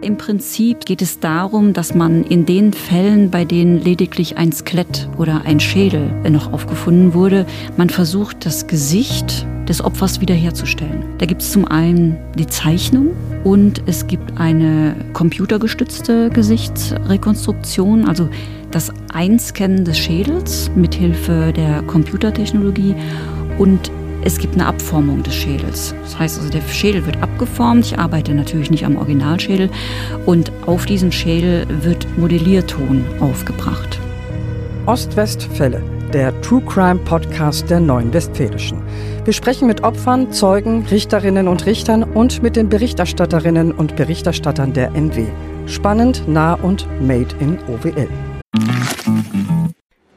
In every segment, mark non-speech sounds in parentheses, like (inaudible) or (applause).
Im Prinzip geht es darum, dass man in den Fällen, bei denen lediglich ein Skelett oder ein Schädel noch aufgefunden wurde, man versucht, das Gesicht des Opfers wiederherzustellen. Da gibt es zum einen die Zeichnung und es gibt eine computergestützte Gesichtsrekonstruktion, also das Einscannen des Schädels mithilfe der Computertechnologie und es gibt eine Abformung des Schädels. Das heißt also, der Schädel wird abgeformt. Ich arbeite natürlich nicht am Originalschädel. Und auf diesen Schädel wird Modellierton aufgebracht. Ostwestfälle, der True Crime Podcast der Neuen Westfälischen. Wir sprechen mit Opfern, Zeugen, Richterinnen und Richtern und mit den Berichterstatterinnen und Berichterstattern der NW. Spannend, nah und made in OWL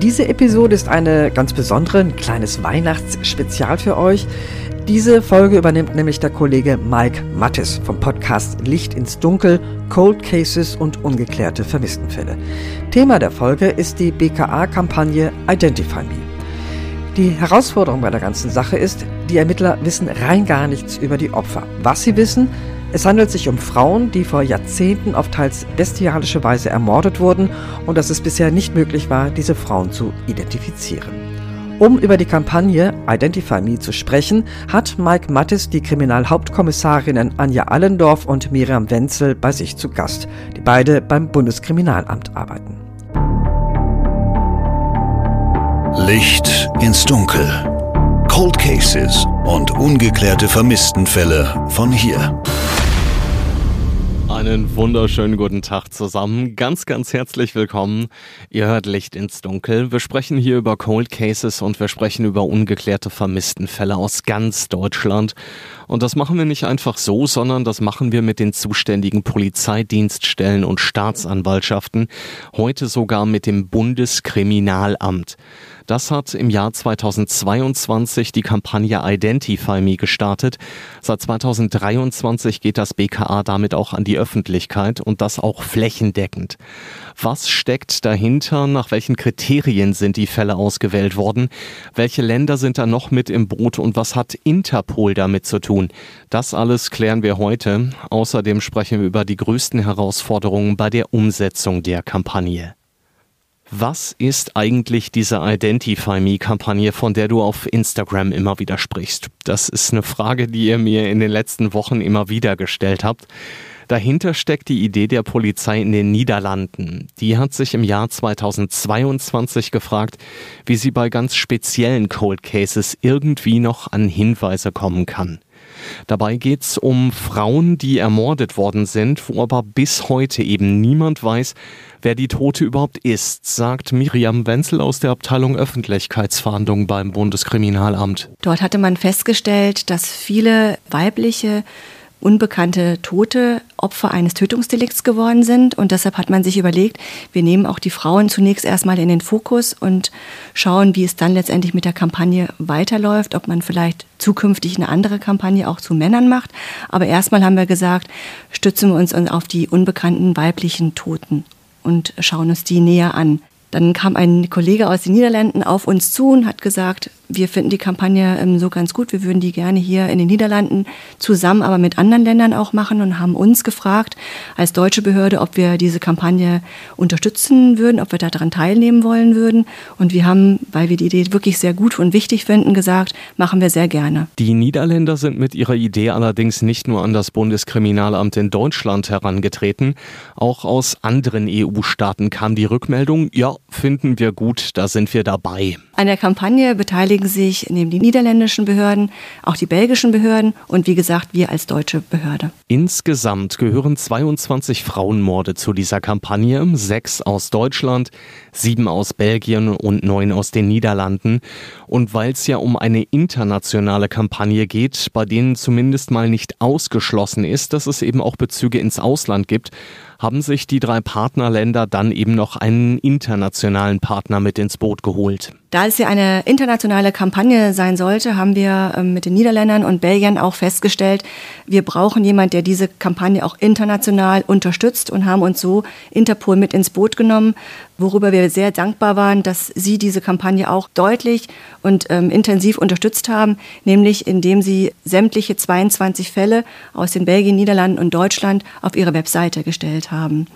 Diese Episode ist eine ganz besondere, ein kleines Weihnachtsspezial für euch. Diese Folge übernimmt nämlich der Kollege Mike Mattis vom Podcast Licht ins Dunkel, Cold Cases und ungeklärte Vermisstenfälle. Thema der Folge ist die BKA-Kampagne Identify Me. Die Herausforderung bei der ganzen Sache ist, die Ermittler wissen rein gar nichts über die Opfer. Was sie wissen, es handelt sich um Frauen, die vor Jahrzehnten auf teils bestialische Weise ermordet wurden und dass es bisher nicht möglich war, diese Frauen zu identifizieren. Um über die Kampagne Identify Me zu sprechen, hat Mike Mattis die Kriminalhauptkommissarinnen Anja Allendorf und Miriam Wenzel bei sich zu Gast, die beide beim Bundeskriminalamt arbeiten. Licht ins Dunkel. Cold Cases und ungeklärte Vermisstenfälle von hier. Einen wunderschönen guten Tag zusammen. Ganz, ganz herzlich willkommen. Ihr hört Licht ins Dunkel. Wir sprechen hier über Cold Cases und wir sprechen über ungeklärte Vermisstenfälle aus ganz Deutschland. Und das machen wir nicht einfach so, sondern das machen wir mit den zuständigen Polizeidienststellen und Staatsanwaltschaften. Heute sogar mit dem Bundeskriminalamt. Das hat im Jahr 2022 die Kampagne Identify Me gestartet. Seit 2023 geht das BKA damit auch an die Öffentlichkeit und das auch flächendeckend. Was steckt dahinter? Nach welchen Kriterien sind die Fälle ausgewählt worden? Welche Länder sind da noch mit im Boot und was hat Interpol damit zu tun? Das alles klären wir heute. Außerdem sprechen wir über die größten Herausforderungen bei der Umsetzung der Kampagne. Was ist eigentlich diese Identify Me-Kampagne, von der du auf Instagram immer wieder sprichst? Das ist eine Frage, die ihr mir in den letzten Wochen immer wieder gestellt habt. Dahinter steckt die Idee der Polizei in den Niederlanden. Die hat sich im Jahr 2022 gefragt, wie sie bei ganz speziellen Cold Cases irgendwie noch an Hinweise kommen kann. Dabei geht es um Frauen, die ermordet worden sind, wo aber bis heute eben niemand weiß, wer die Tote überhaupt ist, sagt Miriam Wenzel aus der Abteilung Öffentlichkeitsfahndung beim Bundeskriminalamt. Dort hatte man festgestellt, dass viele weibliche unbekannte Tote Opfer eines Tötungsdelikts geworden sind. Und deshalb hat man sich überlegt, wir nehmen auch die Frauen zunächst erstmal in den Fokus und schauen, wie es dann letztendlich mit der Kampagne weiterläuft, ob man vielleicht zukünftig eine andere Kampagne auch zu Männern macht. Aber erstmal haben wir gesagt, stützen wir uns auf die unbekannten weiblichen Toten und schauen uns die näher an. Dann kam ein Kollege aus den Niederlanden auf uns zu und hat gesagt, wir finden die Kampagne ähm, so ganz gut, wir würden die gerne hier in den Niederlanden zusammen, aber mit anderen Ländern auch machen und haben uns gefragt als deutsche Behörde, ob wir diese Kampagne unterstützen würden, ob wir daran teilnehmen wollen würden. Und wir haben, weil wir die Idee wirklich sehr gut und wichtig finden, gesagt, machen wir sehr gerne. Die Niederländer sind mit ihrer Idee allerdings nicht nur an das Bundeskriminalamt in Deutschland herangetreten, auch aus anderen EU-Staaten kam die Rückmeldung, ja, finden wir gut, da sind wir dabei. An der Kampagne beteiligen sich neben die niederländischen Behörden auch die belgischen Behörden und wie gesagt wir als deutsche Behörde. Insgesamt gehören 22 Frauenmorde zu dieser Kampagne, sechs aus Deutschland, sieben aus Belgien und neun aus den Niederlanden. Und weil es ja um eine internationale Kampagne geht, bei denen zumindest mal nicht ausgeschlossen ist, dass es eben auch Bezüge ins Ausland gibt, haben sich die drei Partnerländer dann eben noch einen internationalen Partner mit ins Boot geholt. Da es ja eine internationale Kampagne sein sollte, haben wir ähm, mit den Niederländern und Belgiern auch festgestellt, wir brauchen jemanden, der diese Kampagne auch international unterstützt und haben uns so Interpol mit ins Boot genommen, worüber wir sehr dankbar waren, dass sie diese Kampagne auch deutlich und ähm, intensiv unterstützt haben, nämlich indem sie sämtliche 22 Fälle aus den Belgien, Niederlanden und Deutschland auf ihre Webseite gestellt haben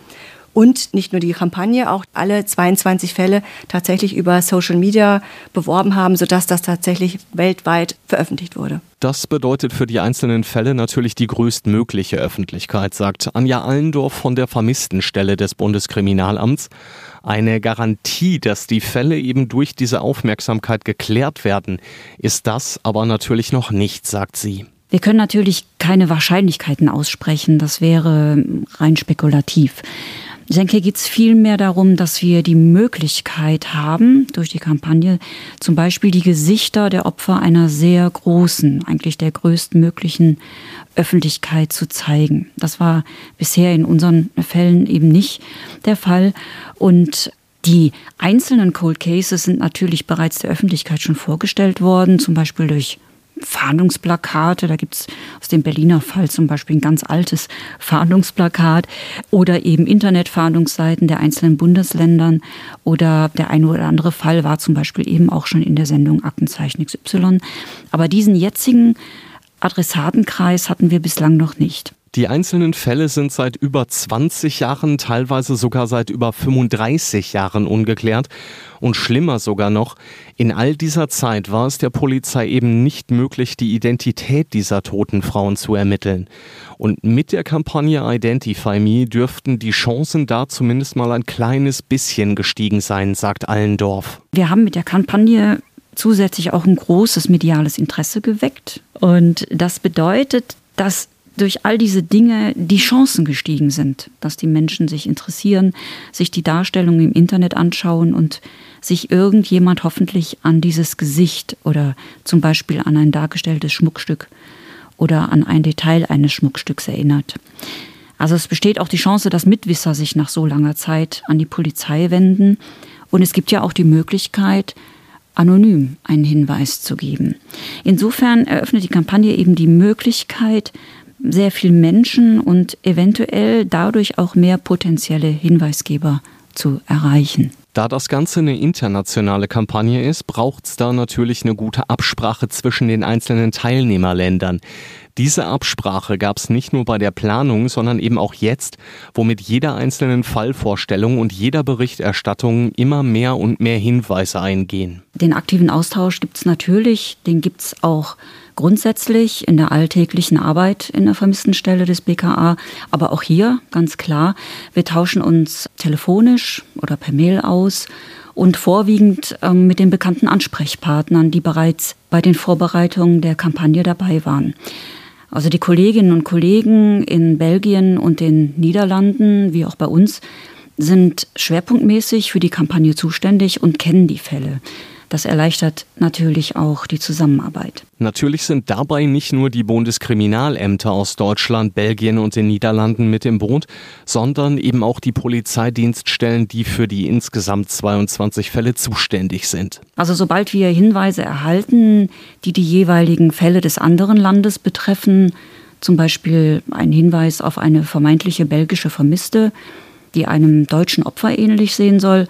und nicht nur die Kampagne, auch alle 22 Fälle tatsächlich über Social Media beworben haben, sodass das tatsächlich weltweit veröffentlicht wurde. Das bedeutet für die einzelnen Fälle natürlich die größtmögliche Öffentlichkeit, sagt Anja Allendorf von der Vermisstenstelle des Bundeskriminalamts. Eine Garantie, dass die Fälle eben durch diese Aufmerksamkeit geklärt werden, ist das aber natürlich noch nicht, sagt sie. Wir können natürlich keine Wahrscheinlichkeiten aussprechen, das wäre rein spekulativ. Ich denke, hier geht es vielmehr darum, dass wir die Möglichkeit haben, durch die Kampagne zum Beispiel die Gesichter der Opfer einer sehr großen, eigentlich der größtmöglichen Öffentlichkeit zu zeigen. Das war bisher in unseren Fällen eben nicht der Fall. Und die einzelnen Cold Cases sind natürlich bereits der Öffentlichkeit schon vorgestellt worden, zum Beispiel durch Fahndungsplakate. Da gibt es aus dem Berliner Fall zum Beispiel ein ganz altes Fahndungsplakat oder eben Internetfahndungsseiten der einzelnen Bundesländern. Oder der eine oder andere Fall war zum Beispiel eben auch schon in der Sendung Aktenzeichen XY. Aber diesen jetzigen Adressatenkreis hatten wir bislang noch nicht. Die einzelnen Fälle sind seit über 20 Jahren, teilweise sogar seit über 35 Jahren ungeklärt. Und schlimmer sogar noch, in all dieser Zeit war es der Polizei eben nicht möglich, die Identität dieser toten Frauen zu ermitteln. Und mit der Kampagne Identify Me dürften die Chancen da zumindest mal ein kleines bisschen gestiegen sein, sagt Allendorf. Wir haben mit der Kampagne zusätzlich auch ein großes mediales Interesse geweckt. Und das bedeutet, dass durch all diese Dinge die Chancen gestiegen sind, dass die Menschen sich interessieren, sich die Darstellung im Internet anschauen und sich irgendjemand hoffentlich an dieses Gesicht oder zum Beispiel an ein dargestelltes Schmuckstück oder an ein Detail eines Schmuckstücks erinnert. Also es besteht auch die Chance, dass Mitwisser sich nach so langer Zeit an die Polizei wenden. Und es gibt ja auch die Möglichkeit, anonym einen Hinweis zu geben. Insofern eröffnet die Kampagne eben die Möglichkeit, sehr viel Menschen und eventuell dadurch auch mehr potenzielle Hinweisgeber zu erreichen. Da das Ganze eine internationale Kampagne ist, braucht es da natürlich eine gute Absprache zwischen den einzelnen Teilnehmerländern. Diese Absprache gab es nicht nur bei der Planung, sondern eben auch jetzt, wo mit jeder einzelnen Fallvorstellung und jeder Berichterstattung immer mehr und mehr Hinweise eingehen. Den aktiven Austausch gibt es natürlich, den gibt es auch grundsätzlich in der alltäglichen Arbeit in der Vermisstenstelle des BKA, aber auch hier ganz klar, wir tauschen uns telefonisch oder per Mail aus und vorwiegend ähm, mit den bekannten Ansprechpartnern, die bereits bei den Vorbereitungen der Kampagne dabei waren. Also die Kolleginnen und Kollegen in Belgien und den Niederlanden, wie auch bei uns, sind schwerpunktmäßig für die Kampagne zuständig und kennen die Fälle. Das erleichtert natürlich auch die Zusammenarbeit. Natürlich sind dabei nicht nur die Bundeskriminalämter aus Deutschland, Belgien und den Niederlanden mit im Boot, sondern eben auch die Polizeidienststellen, die für die insgesamt 22 Fälle zuständig sind. Also sobald wir Hinweise erhalten, die die jeweiligen Fälle des anderen Landes betreffen, zum Beispiel ein Hinweis auf eine vermeintliche belgische Vermisste, die einem deutschen Opfer ähnlich sehen soll,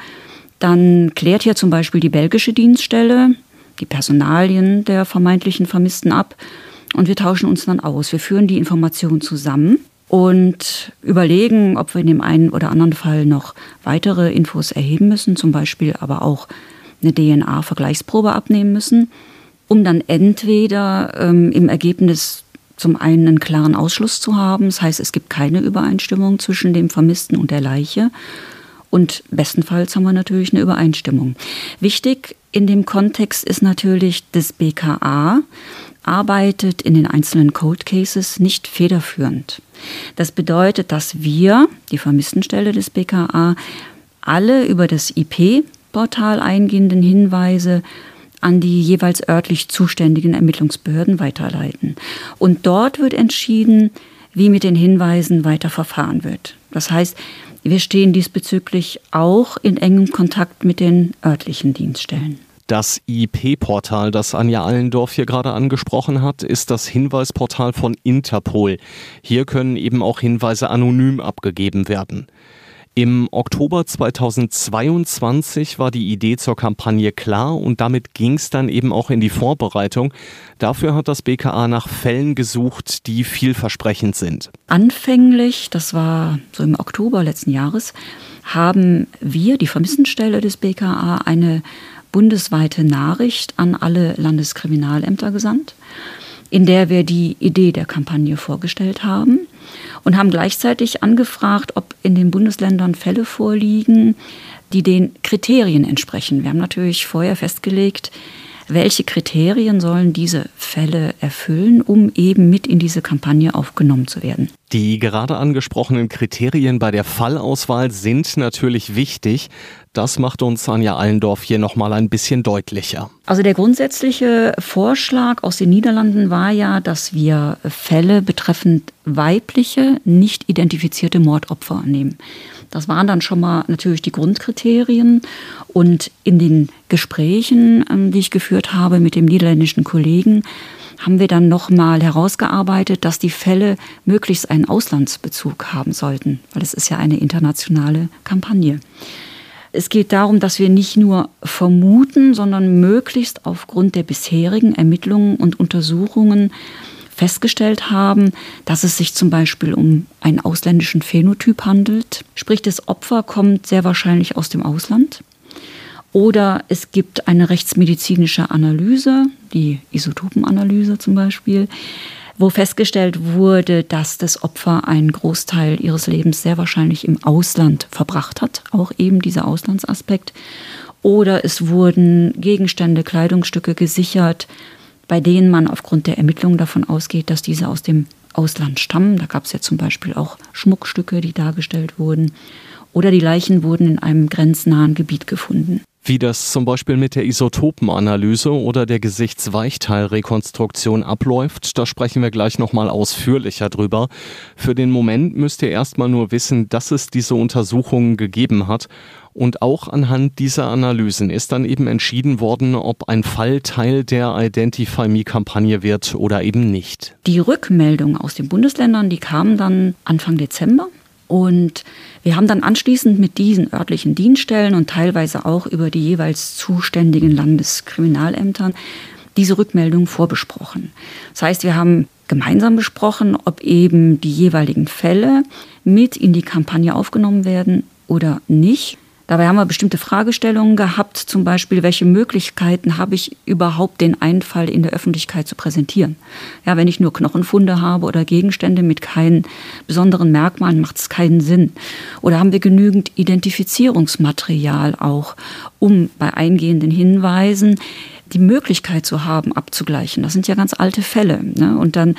dann klärt hier zum Beispiel die belgische Dienststelle die Personalien der vermeintlichen Vermissten ab und wir tauschen uns dann aus. Wir führen die Informationen zusammen und überlegen, ob wir in dem einen oder anderen Fall noch weitere Infos erheben müssen, zum Beispiel aber auch eine DNA-Vergleichsprobe abnehmen müssen, um dann entweder ähm, im Ergebnis zum einen einen klaren Ausschluss zu haben, das heißt, es gibt keine Übereinstimmung zwischen dem Vermissten und der Leiche, Und bestenfalls haben wir natürlich eine Übereinstimmung. Wichtig in dem Kontext ist natürlich das BKA arbeitet in den einzelnen Cold Cases nicht federführend. Das bedeutet, dass wir, die Vermisstenstelle des BKA, alle über das IP-Portal eingehenden Hinweise an die jeweils örtlich zuständigen Ermittlungsbehörden weiterleiten. Und dort wird entschieden, wie mit den Hinweisen weiter verfahren wird. Das heißt, wir stehen diesbezüglich auch in engem Kontakt mit den örtlichen Dienststellen. Das IP-Portal, das Anja Allendorf hier gerade angesprochen hat, ist das Hinweisportal von Interpol. Hier können eben auch Hinweise anonym abgegeben werden. Im Oktober 2022 war die Idee zur Kampagne klar und damit ging es dann eben auch in die Vorbereitung. Dafür hat das BKA nach Fällen gesucht, die vielversprechend sind. Anfänglich, das war so im Oktober letzten Jahres, haben wir, die Vermissenstelle des BKA, eine bundesweite Nachricht an alle Landeskriminalämter gesandt, in der wir die Idee der Kampagne vorgestellt haben und haben gleichzeitig angefragt, ob in den Bundesländern Fälle vorliegen, die den Kriterien entsprechen. Wir haben natürlich vorher festgelegt, welche Kriterien sollen diese Fälle erfüllen, um eben mit in diese Kampagne aufgenommen zu werden? Die gerade angesprochenen Kriterien bei der Fallauswahl sind natürlich wichtig. Das macht uns Anja Allendorf hier nochmal ein bisschen deutlicher. Also der grundsätzliche Vorschlag aus den Niederlanden war ja, dass wir Fälle betreffend weibliche, nicht identifizierte Mordopfer nehmen. Das waren dann schon mal natürlich die Grundkriterien. Und in den Gesprächen, ähm, die ich geführt habe mit dem niederländischen Kollegen, haben wir dann nochmal herausgearbeitet, dass die Fälle möglichst einen Auslandsbezug haben sollten, weil es ist ja eine internationale Kampagne. Es geht darum, dass wir nicht nur vermuten, sondern möglichst aufgrund der bisherigen Ermittlungen und Untersuchungen festgestellt haben, dass es sich zum Beispiel um einen ausländischen Phänotyp handelt. Sprich, das Opfer kommt sehr wahrscheinlich aus dem Ausland. Oder es gibt eine rechtsmedizinische Analyse, die Isotopenanalyse zum Beispiel, wo festgestellt wurde, dass das Opfer einen Großteil ihres Lebens sehr wahrscheinlich im Ausland verbracht hat, auch eben dieser Auslandsaspekt. Oder es wurden Gegenstände, Kleidungsstücke gesichert, bei denen man aufgrund der Ermittlungen davon ausgeht, dass diese aus dem Ausland stammen. Da gab es ja zum Beispiel auch Schmuckstücke, die dargestellt wurden. Oder die Leichen wurden in einem grenznahen Gebiet gefunden. Wie das zum Beispiel mit der Isotopenanalyse oder der Gesichtsweichteilrekonstruktion abläuft, da sprechen wir gleich nochmal ausführlicher drüber. Für den Moment müsst ihr erstmal nur wissen, dass es diese Untersuchungen gegeben hat. Und auch anhand dieser Analysen ist dann eben entschieden worden, ob ein Fall Teil der Identify Me-Kampagne wird oder eben nicht. Die Rückmeldungen aus den Bundesländern, die kamen dann Anfang Dezember. Und wir haben dann anschließend mit diesen örtlichen Dienststellen und teilweise auch über die jeweils zuständigen Landeskriminalämtern diese Rückmeldung vorbesprochen. Das heißt, wir haben gemeinsam besprochen, ob eben die jeweiligen Fälle mit in die Kampagne aufgenommen werden oder nicht. Dabei haben wir bestimmte Fragestellungen gehabt, zum Beispiel, welche Möglichkeiten habe ich überhaupt, den Einfall in der Öffentlichkeit zu präsentieren. Ja, wenn ich nur Knochenfunde habe oder Gegenstände mit keinen besonderen Merkmalen, macht es keinen Sinn. Oder haben wir genügend Identifizierungsmaterial auch, um bei eingehenden Hinweisen die Möglichkeit zu haben, abzugleichen. Das sind ja ganz alte Fälle. Ne? Und dann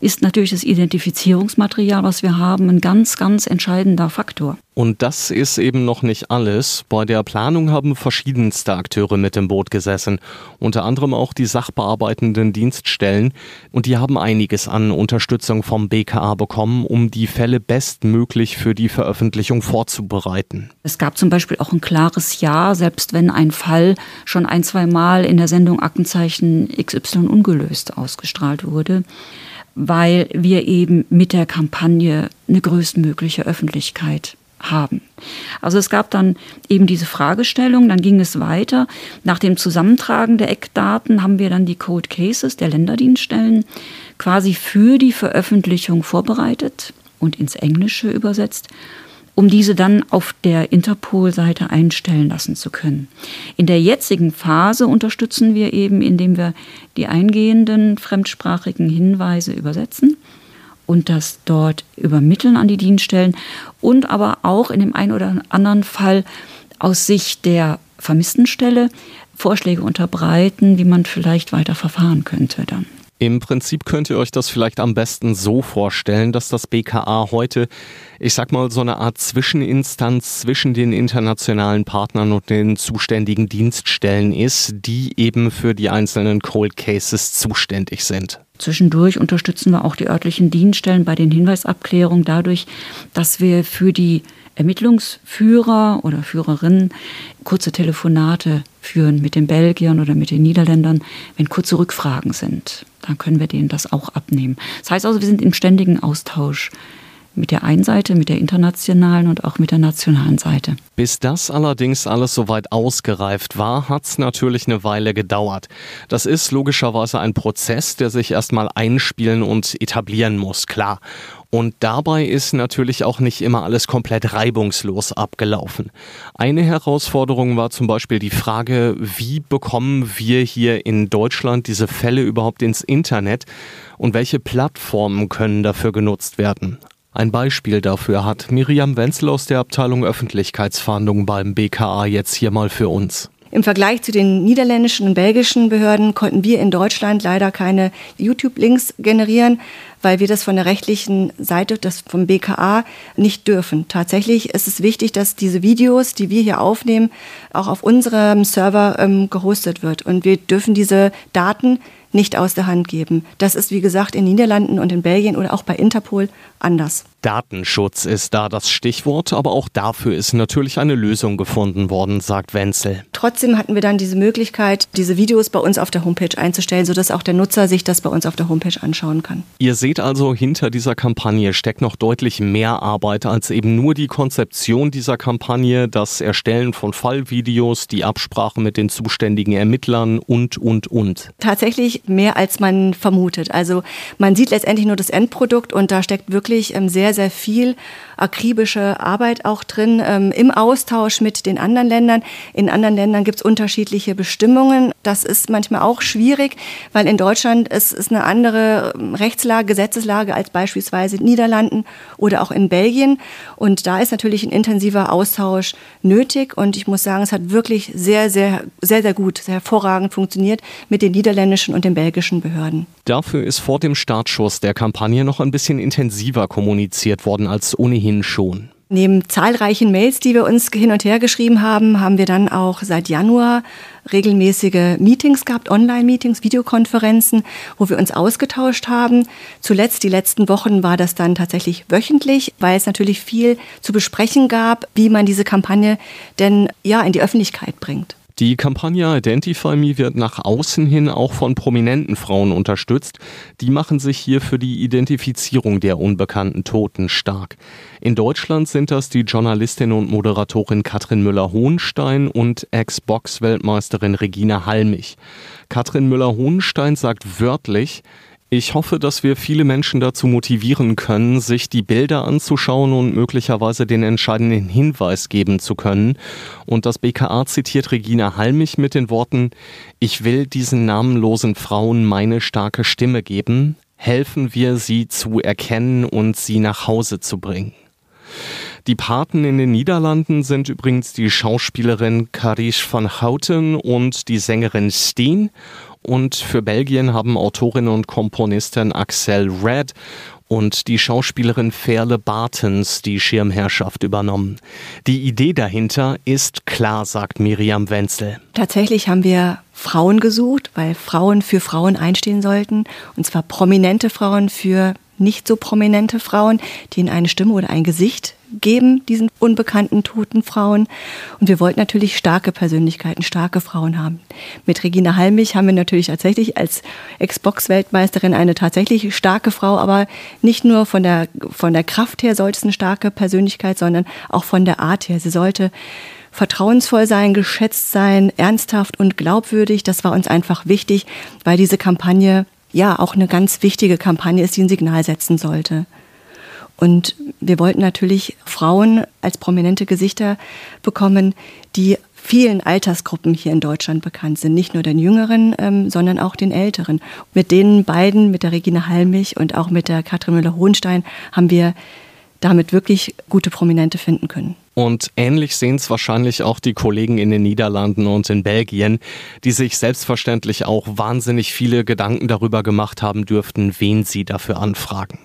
ist natürlich das Identifizierungsmaterial, was wir haben, ein ganz, ganz entscheidender Faktor. Und das ist eben noch nicht alles. Bei der Planung haben verschiedenste Akteure mit im Boot gesessen, unter anderem auch die sachbearbeitenden Dienststellen. Und die haben einiges an Unterstützung vom BKA bekommen, um die Fälle bestmöglich für die Veröffentlichung vorzubereiten. Es gab zum Beispiel auch ein klares Ja, selbst wenn ein Fall schon ein, zwei Mal in der Sendung Aktenzeichen XY ungelöst ausgestrahlt wurde weil wir eben mit der Kampagne eine größtmögliche Öffentlichkeit haben. Also es gab dann eben diese Fragestellung, dann ging es weiter. Nach dem Zusammentragen der Eckdaten haben wir dann die Code Cases der Länderdienststellen quasi für die Veröffentlichung vorbereitet und ins Englische übersetzt um diese dann auf der Interpol-Seite einstellen lassen zu können. In der jetzigen Phase unterstützen wir eben, indem wir die eingehenden fremdsprachigen Hinweise übersetzen und das dort übermitteln an die Dienststellen und aber auch in dem einen oder anderen Fall aus Sicht der Vermisstenstelle Vorschläge unterbreiten, wie man vielleicht weiter verfahren könnte dann. Im Prinzip könnt ihr euch das vielleicht am besten so vorstellen, dass das BKA heute, ich sag mal, so eine Art Zwischeninstanz zwischen den internationalen Partnern und den zuständigen Dienststellen ist, die eben für die einzelnen Cold Cases zuständig sind. Zwischendurch unterstützen wir auch die örtlichen Dienststellen bei den Hinweisabklärungen dadurch, dass wir für die Ermittlungsführer oder Führerinnen kurze Telefonate führen mit den Belgiern oder mit den Niederländern, wenn kurze Rückfragen sind. Dann können wir denen das auch abnehmen. Das heißt also, wir sind im ständigen Austausch mit der einen Seite, mit der internationalen und auch mit der nationalen Seite. Bis das allerdings alles soweit ausgereift war, hat es natürlich eine Weile gedauert. Das ist logischerweise ein Prozess, der sich erstmal einspielen und etablieren muss, klar. Und dabei ist natürlich auch nicht immer alles komplett reibungslos abgelaufen. Eine Herausforderung war zum Beispiel die Frage, wie bekommen wir hier in Deutschland diese Fälle überhaupt ins Internet und welche Plattformen können dafür genutzt werden? Ein Beispiel dafür hat Miriam Wenzel aus der Abteilung Öffentlichkeitsfahndung beim BKA jetzt hier mal für uns. Im Vergleich zu den niederländischen und belgischen Behörden konnten wir in Deutschland leider keine YouTube-Links generieren, weil wir das von der rechtlichen Seite, das vom BKA, nicht dürfen. Tatsächlich ist es wichtig, dass diese Videos, die wir hier aufnehmen, auch auf unserem Server ähm, gehostet wird. Und wir dürfen diese Daten nicht aus der Hand geben. Das ist, wie gesagt, in Niederlanden und in Belgien oder auch bei Interpol anders. Datenschutz ist da das Stichwort, aber auch dafür ist natürlich eine Lösung gefunden worden, sagt Wenzel. Trotzdem hatten wir dann diese Möglichkeit, diese Videos bei uns auf der Homepage einzustellen, sodass auch der Nutzer sich das bei uns auf der Homepage anschauen kann. Ihr seht also, hinter dieser Kampagne steckt noch deutlich mehr Arbeit als eben nur die Konzeption dieser Kampagne, das Erstellen von Fallvideos, die Absprache mit den zuständigen Ermittlern und, und, und. Tatsächlich mehr als man vermutet. Also man sieht letztendlich nur das Endprodukt und da steckt wirklich ähm, sehr, sehr viel akribische Arbeit auch drin ähm, im Austausch mit den anderen Ländern. In anderen Ländern gibt es unterschiedliche Bestimmungen. Das ist manchmal auch schwierig, weil in Deutschland ist, ist eine andere ähm, Rechtslage, Gesetzeslage als beispielsweise in Niederlanden oder auch in Belgien. Und da ist natürlich ein intensiver Austausch nötig. Und ich muss sagen, es hat wirklich sehr, sehr, sehr, sehr gut, sehr hervorragend funktioniert mit den niederländischen und den belgischen Behörden. Dafür ist vor dem Startschuss der Kampagne noch ein bisschen intensiver kommuniziert worden als ohnehin schon. Neben zahlreichen Mails, die wir uns hin und her geschrieben haben, haben wir dann auch seit Januar regelmäßige Meetings gehabt, Online-Meetings, Videokonferenzen, wo wir uns ausgetauscht haben. Zuletzt, die letzten Wochen, war das dann tatsächlich wöchentlich, weil es natürlich viel zu besprechen gab, wie man diese Kampagne denn ja in die Öffentlichkeit bringt. Die Kampagne Identify Me wird nach außen hin auch von prominenten Frauen unterstützt. Die machen sich hier für die Identifizierung der unbekannten Toten stark. In Deutschland sind das die Journalistin und Moderatorin Katrin Müller-Hohenstein und Ex-Box-Weltmeisterin Regina Halmich. Katrin Müller-Hohenstein sagt wörtlich, ich hoffe, dass wir viele Menschen dazu motivieren können, sich die Bilder anzuschauen und möglicherweise den entscheidenden Hinweis geben zu können. Und das BKA zitiert Regina Halmich mit den Worten, ich will diesen namenlosen Frauen meine starke Stimme geben. Helfen wir, sie zu erkennen und sie nach Hause zu bringen. Die Paten in den Niederlanden sind übrigens die Schauspielerin Carice van Houten und die Sängerin Steen und für Belgien haben Autorin und Komponistin Axel Red und die Schauspielerin Ferle Bartens die Schirmherrschaft übernommen. Die Idee dahinter ist klar, sagt Miriam Wenzel. Tatsächlich haben wir Frauen gesucht, weil Frauen für Frauen einstehen sollten, und zwar prominente Frauen für nicht so prominente Frauen, die ihnen eine Stimme oder ein Gesicht geben, diesen unbekannten toten Frauen. Und wir wollten natürlich starke Persönlichkeiten, starke Frauen haben. Mit Regina Halmich haben wir natürlich tatsächlich als Ex-Box-Weltmeisterin eine tatsächlich starke Frau, aber nicht nur von der, von der Kraft her sollte es eine starke Persönlichkeit, sondern auch von der Art her. Sie sollte vertrauensvoll sein, geschätzt sein, ernsthaft und glaubwürdig. Das war uns einfach wichtig, weil diese Kampagne ja auch eine ganz wichtige Kampagne ist, die ein Signal setzen sollte. Und wir wollten natürlich Frauen als prominente Gesichter bekommen, die vielen Altersgruppen hier in Deutschland bekannt sind. Nicht nur den Jüngeren, ähm, sondern auch den Älteren. Mit den beiden, mit der Regine Halmich und auch mit der Katrin Müller-Hohenstein, haben wir damit wirklich gute Prominente finden können. Und ähnlich sehen es wahrscheinlich auch die Kollegen in den Niederlanden und in Belgien, die sich selbstverständlich auch wahnsinnig viele Gedanken darüber gemacht haben dürften, wen sie dafür anfragen.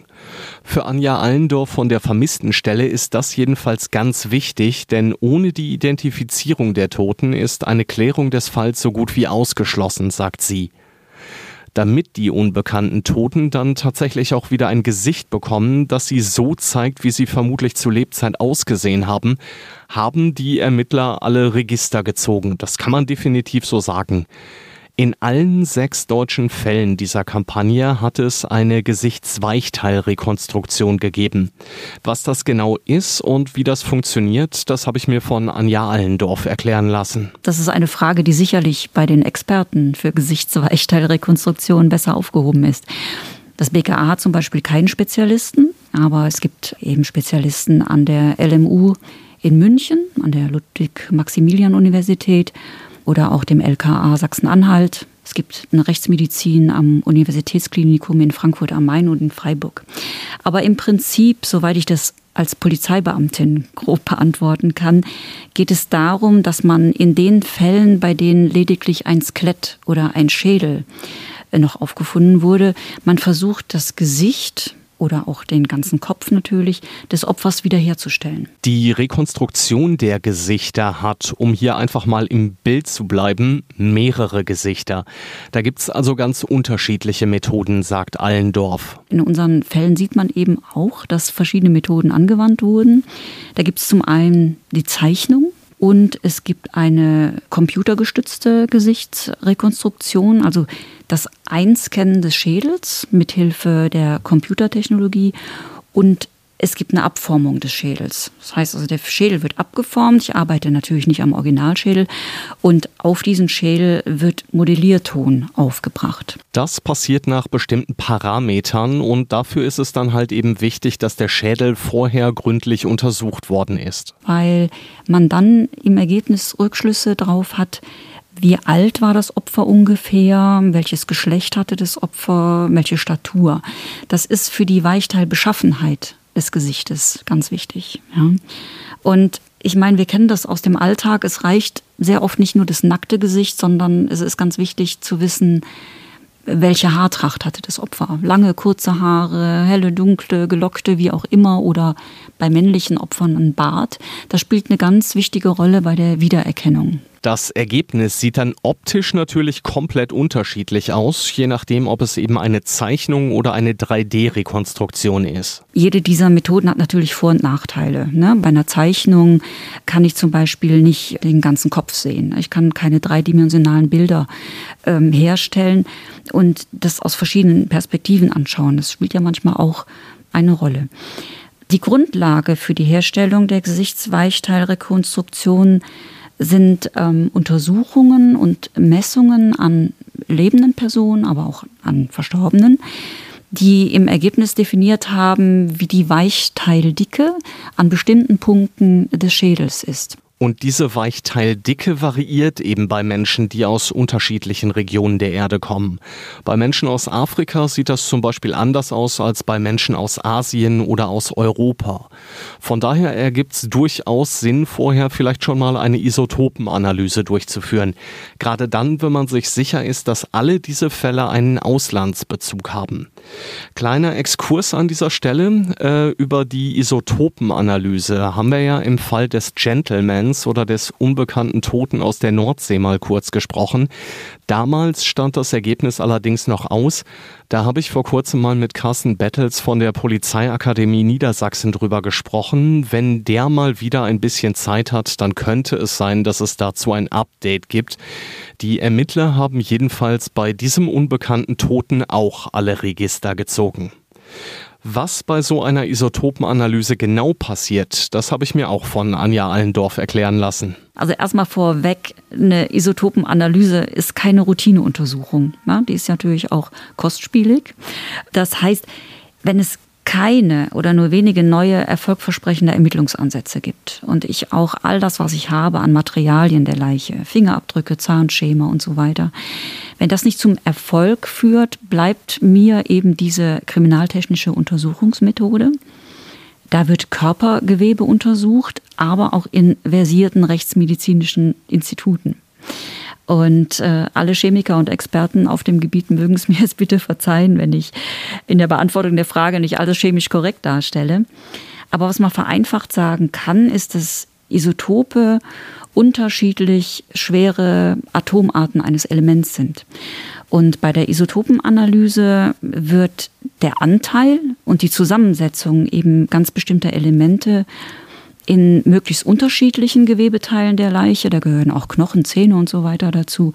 Für Anja Allendorf von der Vermisstenstelle ist das jedenfalls ganz wichtig, denn ohne die Identifizierung der Toten ist eine Klärung des Falls so gut wie ausgeschlossen, sagt sie damit die unbekannten Toten dann tatsächlich auch wieder ein Gesicht bekommen, das sie so zeigt, wie sie vermutlich zu Lebzeit ausgesehen haben, haben die Ermittler alle Register gezogen. Das kann man definitiv so sagen. In allen sechs deutschen Fällen dieser Kampagne hat es eine Gesichtsweichteilrekonstruktion gegeben. Was das genau ist und wie das funktioniert, das habe ich mir von Anja Allendorf erklären lassen. Das ist eine Frage, die sicherlich bei den Experten für Gesichtsweichteilrekonstruktion besser aufgehoben ist. Das BKA hat zum Beispiel keinen Spezialisten, aber es gibt eben Spezialisten an der LMU in München, an der Ludwig-Maximilian-Universität oder auch dem LKA Sachsen-Anhalt. Es gibt eine Rechtsmedizin am Universitätsklinikum in Frankfurt am Main und in Freiburg. Aber im Prinzip, soweit ich das als Polizeibeamtin grob beantworten kann, geht es darum, dass man in den Fällen, bei denen lediglich ein Skelett oder ein Schädel noch aufgefunden wurde, man versucht, das Gesicht oder auch den ganzen Kopf natürlich des Opfers wiederherzustellen. Die Rekonstruktion der Gesichter hat, um hier einfach mal im Bild zu bleiben, mehrere Gesichter. Da gibt es also ganz unterschiedliche Methoden, sagt Allendorf. In unseren Fällen sieht man eben auch, dass verschiedene Methoden angewandt wurden. Da gibt es zum einen die Zeichnung, und es gibt eine computergestützte Gesichtsrekonstruktion, also das Einscannen des Schädels mithilfe der Computertechnologie und es gibt eine Abformung des Schädels. Das heißt also, der Schädel wird abgeformt. Ich arbeite natürlich nicht am Originalschädel. Und auf diesen Schädel wird Modellierton aufgebracht. Das passiert nach bestimmten Parametern und dafür ist es dann halt eben wichtig, dass der Schädel vorher gründlich untersucht worden ist. Weil man dann im Ergebnis Rückschlüsse drauf hat, wie alt war das Opfer ungefähr? Welches Geschlecht hatte das Opfer? Welche Statur? Das ist für die Weichteilbeschaffenheit des Gesichtes ganz wichtig. Ja. Und ich meine, wir kennen das aus dem Alltag. Es reicht sehr oft nicht nur das nackte Gesicht, sondern es ist ganz wichtig zu wissen, welche Haartracht hatte das Opfer. Lange, kurze Haare, helle, dunkle, gelockte, wie auch immer, oder bei männlichen Opfern ein Bart. Das spielt eine ganz wichtige Rolle bei der Wiedererkennung. Das Ergebnis sieht dann optisch natürlich komplett unterschiedlich aus, je nachdem, ob es eben eine Zeichnung oder eine 3D-Rekonstruktion ist. Jede dieser Methoden hat natürlich Vor- und Nachteile. Ne? Bei einer Zeichnung kann ich zum Beispiel nicht den ganzen Kopf sehen. Ich kann keine dreidimensionalen Bilder ähm, herstellen und das aus verschiedenen Perspektiven anschauen. Das spielt ja manchmal auch eine Rolle. Die Grundlage für die Herstellung der Gesichtsweichteilrekonstruktion sind ähm, Untersuchungen und Messungen an lebenden Personen, aber auch an Verstorbenen, die im Ergebnis definiert haben, wie die Weichteildicke an bestimmten Punkten des Schädels ist. Und diese Weichteildicke variiert eben bei Menschen, die aus unterschiedlichen Regionen der Erde kommen. Bei Menschen aus Afrika sieht das zum Beispiel anders aus als bei Menschen aus Asien oder aus Europa. Von daher ergibt es durchaus Sinn, vorher vielleicht schon mal eine Isotopenanalyse durchzuführen. Gerade dann, wenn man sich sicher ist, dass alle diese Fälle einen Auslandsbezug haben. Kleiner Exkurs an dieser Stelle äh, über die Isotopenanalyse haben wir ja im Fall des Gentlemans oder des unbekannten Toten aus der Nordsee mal kurz gesprochen. Damals stand das Ergebnis allerdings noch aus. Da habe ich vor kurzem mal mit Carsten Battles von der Polizeiakademie Niedersachsen drüber gesprochen. Wenn der mal wieder ein bisschen Zeit hat, dann könnte es sein, dass es dazu ein Update gibt. Die Ermittler haben jedenfalls bei diesem unbekannten Toten auch alle Register gezogen. Was bei so einer Isotopenanalyse genau passiert, das habe ich mir auch von Anja Allendorf erklären lassen. Also erstmal vorweg, eine Isotopenanalyse ist keine Routineuntersuchung. Ja, die ist natürlich auch kostspielig. Das heißt, wenn es keine oder nur wenige neue erfolgversprechende Ermittlungsansätze gibt und ich auch all das, was ich habe an Materialien der Leiche, Fingerabdrücke, Zahnschema und so weiter, wenn das nicht zum Erfolg führt, bleibt mir eben diese kriminaltechnische Untersuchungsmethode. Da wird Körpergewebe untersucht, aber auch in versierten rechtsmedizinischen Instituten. Und äh, alle Chemiker und Experten auf dem Gebiet mögen es (laughs) mir jetzt bitte verzeihen, wenn ich in der Beantwortung der Frage nicht alles chemisch korrekt darstelle. Aber was man vereinfacht sagen kann, ist, dass Isotope unterschiedlich schwere Atomarten eines Elements sind. Und bei der Isotopenanalyse wird der Anteil und die Zusammensetzung eben ganz bestimmter Elemente in möglichst unterschiedlichen Gewebeteilen der Leiche, da gehören auch Knochen, Zähne und so weiter dazu,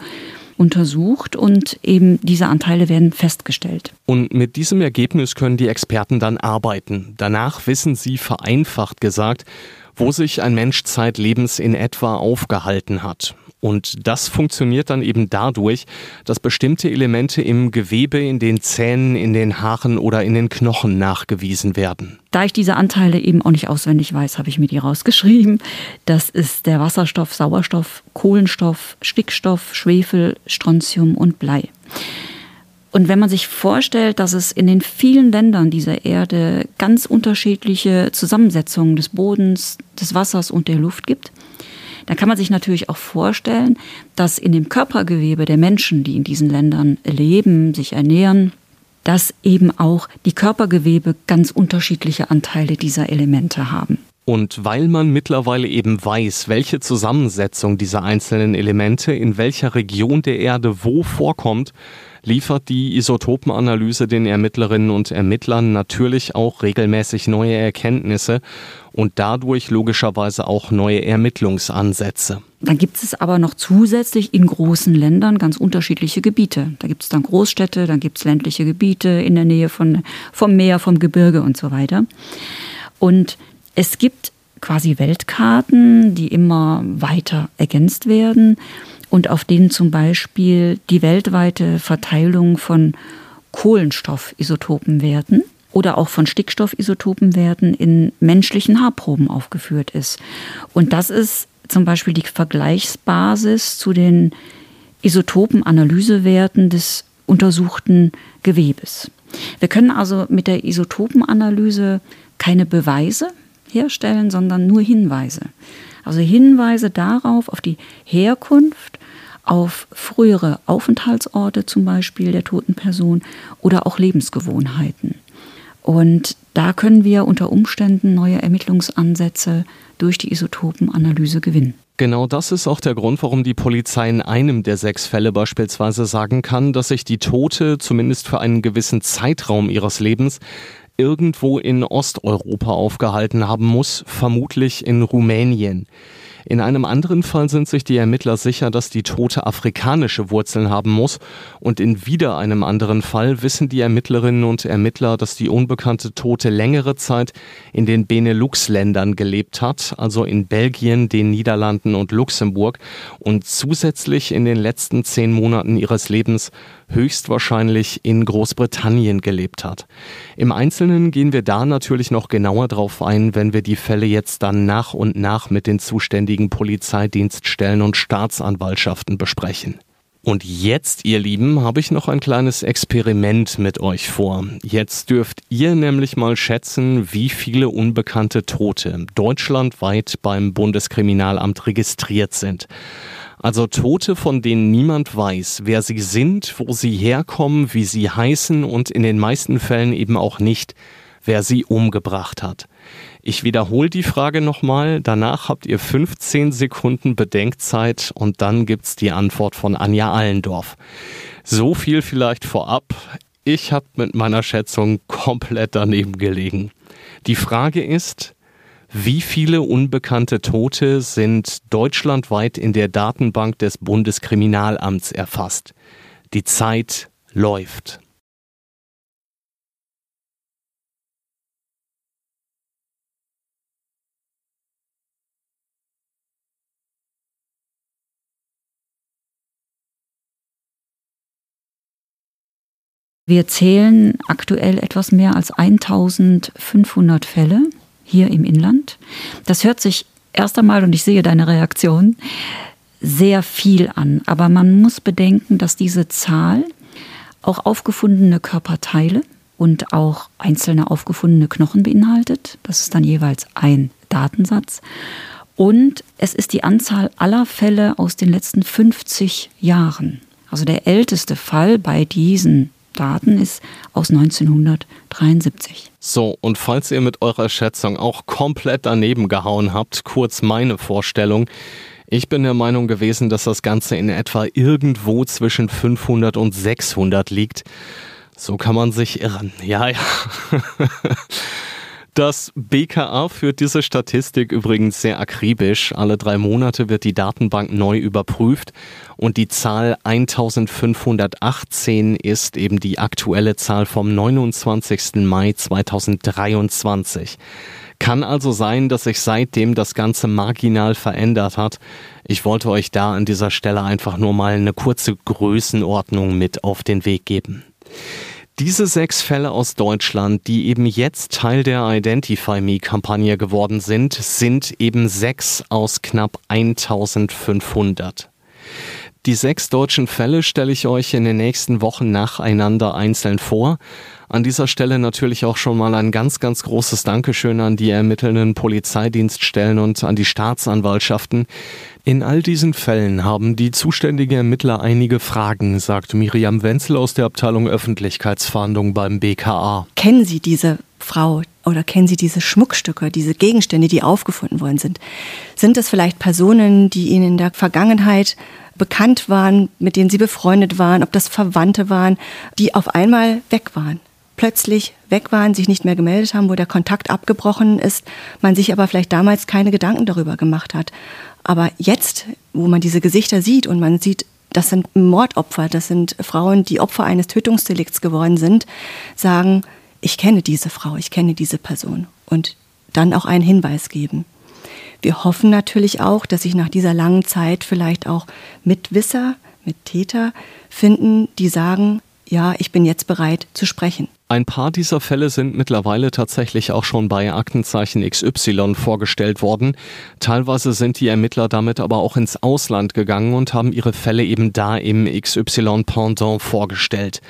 untersucht und eben diese Anteile werden festgestellt. Und mit diesem Ergebnis können die Experten dann arbeiten. Danach wissen sie vereinfacht gesagt, wo sich ein Mensch zeitlebens in etwa aufgehalten hat. Und das funktioniert dann eben dadurch, dass bestimmte Elemente im Gewebe, in den Zähnen, in den Haaren oder in den Knochen nachgewiesen werden. Da ich diese Anteile eben auch nicht auswendig weiß, habe ich mir die rausgeschrieben. Das ist der Wasserstoff, Sauerstoff, Kohlenstoff, Stickstoff, Schwefel, Strontium und Blei. Und wenn man sich vorstellt, dass es in den vielen Ländern dieser Erde ganz unterschiedliche Zusammensetzungen des Bodens, des Wassers und der Luft gibt, dann kann man sich natürlich auch vorstellen, dass in dem Körpergewebe der Menschen, die in diesen Ländern leben, sich ernähren, dass eben auch die Körpergewebe ganz unterschiedliche Anteile dieser Elemente haben. Und weil man mittlerweile eben weiß, welche Zusammensetzung dieser einzelnen Elemente in welcher Region der Erde wo vorkommt, liefert die Isotopenanalyse den Ermittlerinnen und Ermittlern natürlich auch regelmäßig neue Erkenntnisse und dadurch logischerweise auch neue Ermittlungsansätze. Dann gibt es aber noch zusätzlich in großen Ländern ganz unterschiedliche Gebiete. Da gibt es dann Großstädte, dann gibt es ländliche Gebiete in der Nähe von, vom Meer, vom Gebirge und so weiter. Und es gibt quasi Weltkarten, die immer weiter ergänzt werden und auf denen zum Beispiel die weltweite Verteilung von Kohlenstoffisotopenwerten oder auch von Stickstoffisotopenwerten in menschlichen Haarproben aufgeführt ist. Und das ist zum Beispiel die Vergleichsbasis zu den Isotopenanalysewerten des untersuchten Gewebes. Wir können also mit der Isotopenanalyse keine Beweise herstellen, sondern nur Hinweise. Also Hinweise darauf, auf die Herkunft, auf frühere Aufenthaltsorte zum Beispiel der toten Person oder auch Lebensgewohnheiten. Und da können wir unter Umständen neue Ermittlungsansätze durch die Isotopenanalyse gewinnen. Genau das ist auch der Grund, warum die Polizei in einem der sechs Fälle beispielsweise sagen kann, dass sich die Tote zumindest für einen gewissen Zeitraum ihres Lebens irgendwo in Osteuropa aufgehalten haben muss, vermutlich in Rumänien. In einem anderen Fall sind sich die Ermittler sicher, dass die Tote afrikanische Wurzeln haben muss. Und in wieder einem anderen Fall wissen die Ermittlerinnen und Ermittler, dass die unbekannte Tote längere Zeit in den Benelux-Ländern gelebt hat, also in Belgien, den Niederlanden und Luxemburg und zusätzlich in den letzten zehn Monaten ihres Lebens höchstwahrscheinlich in Großbritannien gelebt hat. Im Einzelnen gehen wir da natürlich noch genauer drauf ein, wenn wir die Fälle jetzt dann nach und nach mit den zuständigen Polizeidienststellen und Staatsanwaltschaften besprechen. Und jetzt, ihr Lieben, habe ich noch ein kleines Experiment mit euch vor. Jetzt dürft ihr nämlich mal schätzen, wie viele unbekannte Tote deutschlandweit beim Bundeskriminalamt registriert sind. Also Tote, von denen niemand weiß, wer sie sind, wo sie herkommen, wie sie heißen und in den meisten Fällen eben auch nicht, wer sie umgebracht hat. Ich wiederhole die Frage nochmal, danach habt ihr 15 Sekunden Bedenkzeit und dann gibt's die Antwort von Anja Allendorf. So viel vielleicht vorab. Ich habe mit meiner Schätzung komplett daneben gelegen. Die Frage ist, wie viele unbekannte Tote sind deutschlandweit in der Datenbank des Bundeskriminalamts erfasst? Die Zeit läuft. Wir zählen aktuell etwas mehr als 1500 Fälle hier im Inland. Das hört sich erst einmal, und ich sehe deine Reaktion, sehr viel an. Aber man muss bedenken, dass diese Zahl auch aufgefundene Körperteile und auch einzelne aufgefundene Knochen beinhaltet. Das ist dann jeweils ein Datensatz. Und es ist die Anzahl aller Fälle aus den letzten 50 Jahren. Also der älteste Fall bei diesen Daten ist aus 1973. So, und falls ihr mit eurer Schätzung auch komplett daneben gehauen habt, kurz meine Vorstellung. Ich bin der Meinung gewesen, dass das Ganze in etwa irgendwo zwischen 500 und 600 liegt. So kann man sich irren. Ja, ja. (laughs) Das BKA führt diese Statistik übrigens sehr akribisch. Alle drei Monate wird die Datenbank neu überprüft und die Zahl 1518 ist eben die aktuelle Zahl vom 29. Mai 2023. Kann also sein, dass sich seitdem das Ganze marginal verändert hat. Ich wollte euch da an dieser Stelle einfach nur mal eine kurze Größenordnung mit auf den Weg geben. Diese sechs Fälle aus Deutschland, die eben jetzt Teil der Identify Me-Kampagne geworden sind, sind eben sechs aus knapp 1500. Die sechs deutschen Fälle stelle ich euch in den nächsten Wochen nacheinander einzeln vor. An dieser Stelle natürlich auch schon mal ein ganz, ganz großes Dankeschön an die ermittelnden Polizeidienststellen und an die Staatsanwaltschaften. In all diesen Fällen haben die zuständigen Ermittler einige Fragen, sagt Miriam Wenzel aus der Abteilung Öffentlichkeitsfahndung beim BKA. Kennen Sie diese Frau oder kennen Sie diese Schmuckstücke, diese Gegenstände, die aufgefunden worden sind? Sind das vielleicht Personen, die Ihnen in der Vergangenheit bekannt waren, mit denen Sie befreundet waren, ob das Verwandte waren, die auf einmal weg waren? plötzlich weg waren, sich nicht mehr gemeldet haben, wo der Kontakt abgebrochen ist, man sich aber vielleicht damals keine Gedanken darüber gemacht hat. Aber jetzt, wo man diese Gesichter sieht und man sieht, das sind Mordopfer, das sind Frauen, die Opfer eines Tötungsdelikts geworden sind, sagen, ich kenne diese Frau, ich kenne diese Person und dann auch einen Hinweis geben. Wir hoffen natürlich auch, dass sich nach dieser langen Zeit vielleicht auch Mitwisser, mit Täter finden, die sagen, ja, ich bin jetzt bereit zu sprechen. Ein paar dieser Fälle sind mittlerweile tatsächlich auch schon bei Aktenzeichen XY vorgestellt worden. Teilweise sind die Ermittler damit aber auch ins Ausland gegangen und haben ihre Fälle eben da im XY Pendant vorgestellt.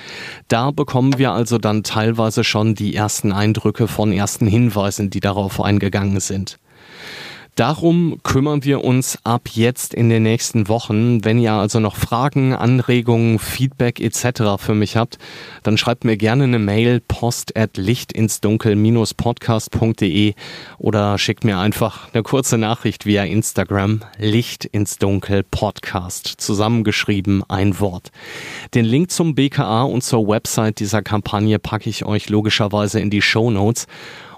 Da bekommen wir also dann teilweise schon die ersten Eindrücke von ersten Hinweisen, die darauf eingegangen sind. Darum kümmern wir uns ab jetzt in den nächsten Wochen. Wenn ihr also noch Fragen, Anregungen, Feedback etc. für mich habt, dann schreibt mir gerne eine Mail post at lichtinsdunkel-podcast.de oder schickt mir einfach eine kurze Nachricht via Instagram Licht ins Dunkel Podcast zusammengeschrieben ein Wort. Den Link zum BKA und zur Website dieser Kampagne packe ich euch logischerweise in die Show Notes.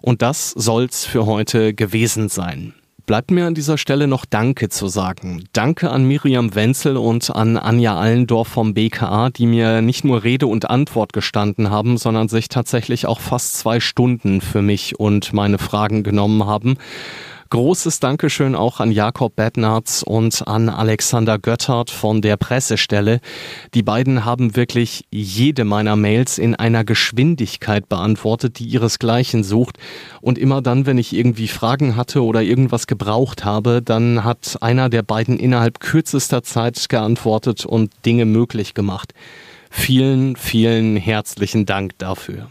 Und das soll's für heute gewesen sein. Bleibt mir an dieser Stelle noch Danke zu sagen. Danke an Miriam Wenzel und an Anja Allendorf vom BKA, die mir nicht nur Rede und Antwort gestanden haben, sondern sich tatsächlich auch fast zwei Stunden für mich und meine Fragen genommen haben. Großes Dankeschön auch an Jakob Bednarz und an Alexander Göttert von der Pressestelle. Die beiden haben wirklich jede meiner Mails in einer Geschwindigkeit beantwortet, die ihresgleichen sucht. Und immer dann, wenn ich irgendwie Fragen hatte oder irgendwas gebraucht habe, dann hat einer der beiden innerhalb kürzester Zeit geantwortet und Dinge möglich gemacht. Vielen, vielen herzlichen Dank dafür.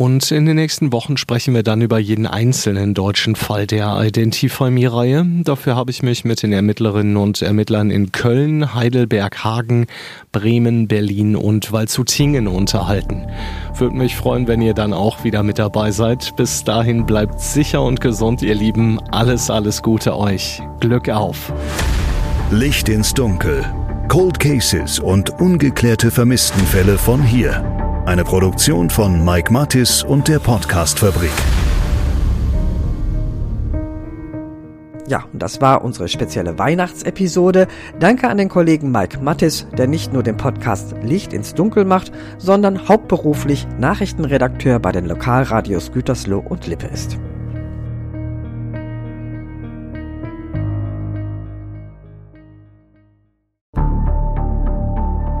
Und in den nächsten Wochen sprechen wir dann über jeden einzelnen deutschen Fall der Identify Me-Reihe. Dafür habe ich mich mit den Ermittlerinnen und Ermittlern in Köln, Heidelberg, Hagen, Bremen, Berlin und Walzutingen unterhalten. Würde mich freuen, wenn ihr dann auch wieder mit dabei seid. Bis dahin bleibt sicher und gesund, ihr Lieben. Alles, alles Gute euch. Glück auf. Licht ins Dunkel. Cold Cases und ungeklärte Vermisstenfälle von hier. Eine Produktion von Mike Mattis und der Podcastfabrik. Ja, und das war unsere spezielle Weihnachtsepisode. Danke an den Kollegen Mike Mattis, der nicht nur den Podcast Licht ins Dunkel macht, sondern hauptberuflich Nachrichtenredakteur bei den Lokalradios Gütersloh und Lippe ist.